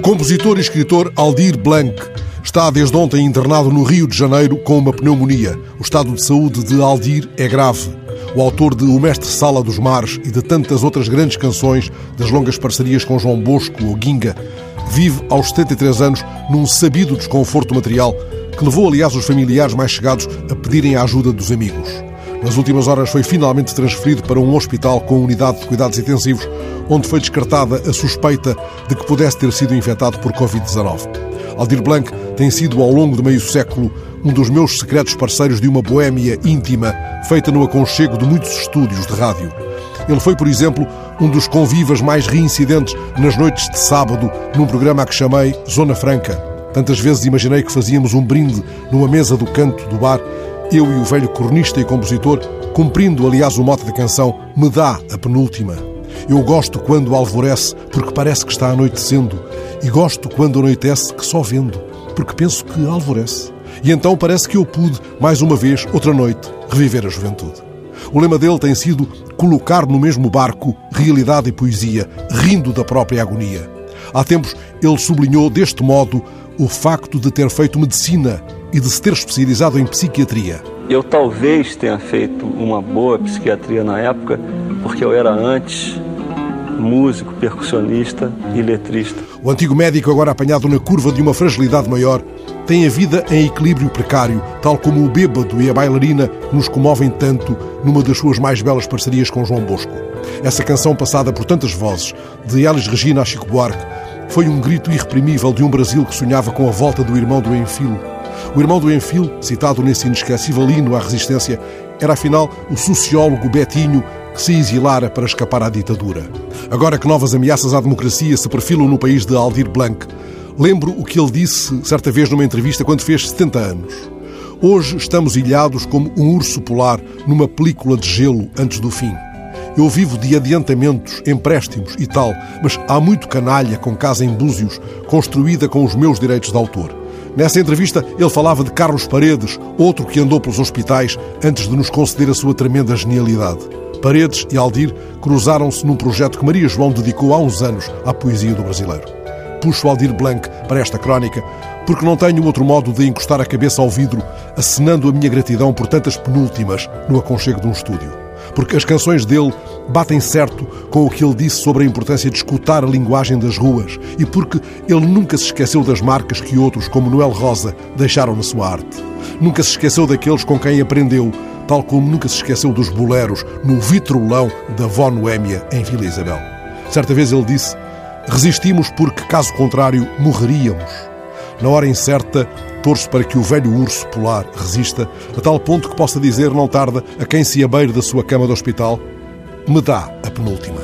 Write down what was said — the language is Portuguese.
compositor e escritor Aldir Blanc está desde ontem internado no Rio de Janeiro com uma pneumonia. O estado de saúde de Aldir é grave. O autor de O Mestre Sala dos Mares e de tantas outras grandes canções das longas parcerias com João Bosco ou Guinga vive aos 73 anos num sabido desconforto material que levou, aliás, os familiares mais chegados a pedirem a ajuda dos amigos. Nas últimas horas foi finalmente transferido para um hospital com unidade de cuidados intensivos, onde foi descartada a suspeita de que pudesse ter sido infectado por Covid-19. Aldir Blanc tem sido, ao longo de meio século, um dos meus secretos parceiros de uma boémia íntima, feita no aconchego de muitos estúdios de rádio. Ele foi, por exemplo, um dos convivas mais reincidentes nas noites de sábado, num programa a que chamei Zona Franca. Tantas vezes imaginei que fazíamos um brinde numa mesa do canto do bar eu e o velho cornista e compositor, cumprindo, aliás, o mote da canção Me dá a penúltima. Eu gosto quando alvorece, porque parece que está anoitecendo, e gosto quando anoitece, que só vendo, porque penso que alvorece. E então parece que eu pude, mais uma vez, outra noite, reviver a juventude. O lema dele tem sido colocar no mesmo barco realidade e poesia, rindo da própria agonia. Há tempos ele sublinhou deste modo o facto de ter feito medicina e de se ter especializado em psiquiatria. Eu talvez tenha feito uma boa psiquiatria na época, porque eu era antes músico, percussionista e letrista. O antigo médico, agora apanhado na curva de uma fragilidade maior, tem a vida em equilíbrio precário, tal como o bêbado e a bailarina nos comovem tanto numa das suas mais belas parcerias com João Bosco. Essa canção passada por tantas vozes, de Elis Regina a Chico Buarque, foi um grito irreprimível de um Brasil que sonhava com a volta do irmão do Enfilo. O irmão do Enfilo, citado nesse inesquecível hino à resistência, era afinal o sociólogo Betinho que se exilara para escapar à ditadura. Agora que novas ameaças à democracia se perfilam no país de Aldir Blanc, lembro o que ele disse certa vez numa entrevista quando fez 70 anos. Hoje estamos ilhados como um urso polar numa película de gelo antes do fim. Eu vivo de adiantamentos, empréstimos e tal, mas há muito canalha com casa em Búzios, construída com os meus direitos de autor. Nessa entrevista, ele falava de Carlos Paredes, outro que andou pelos hospitais antes de nos conceder a sua tremenda genialidade. Paredes e Aldir cruzaram-se num projeto que Maria João dedicou há uns anos à poesia do brasileiro. Puxo Aldir Blanc para esta crónica porque não tenho outro modo de encostar a cabeça ao vidro, acenando a minha gratidão por tantas penúltimas no aconchego de um estúdio porque as canções dele batem certo com o que ele disse sobre a importância de escutar a linguagem das ruas e porque ele nunca se esqueceu das marcas que outros, como Noel Rosa, deixaram na sua arte. Nunca se esqueceu daqueles com quem aprendeu, tal como nunca se esqueceu dos boleros no vitrolão da Vó Noémia em Vila Isabel. Certa vez ele disse: Resistimos porque, caso contrário, morreríamos. Na hora incerta, torço para que o velho urso polar resista, a tal ponto que possa dizer, não tarda, a quem se abeire da sua cama de hospital: Me dá a penúltima.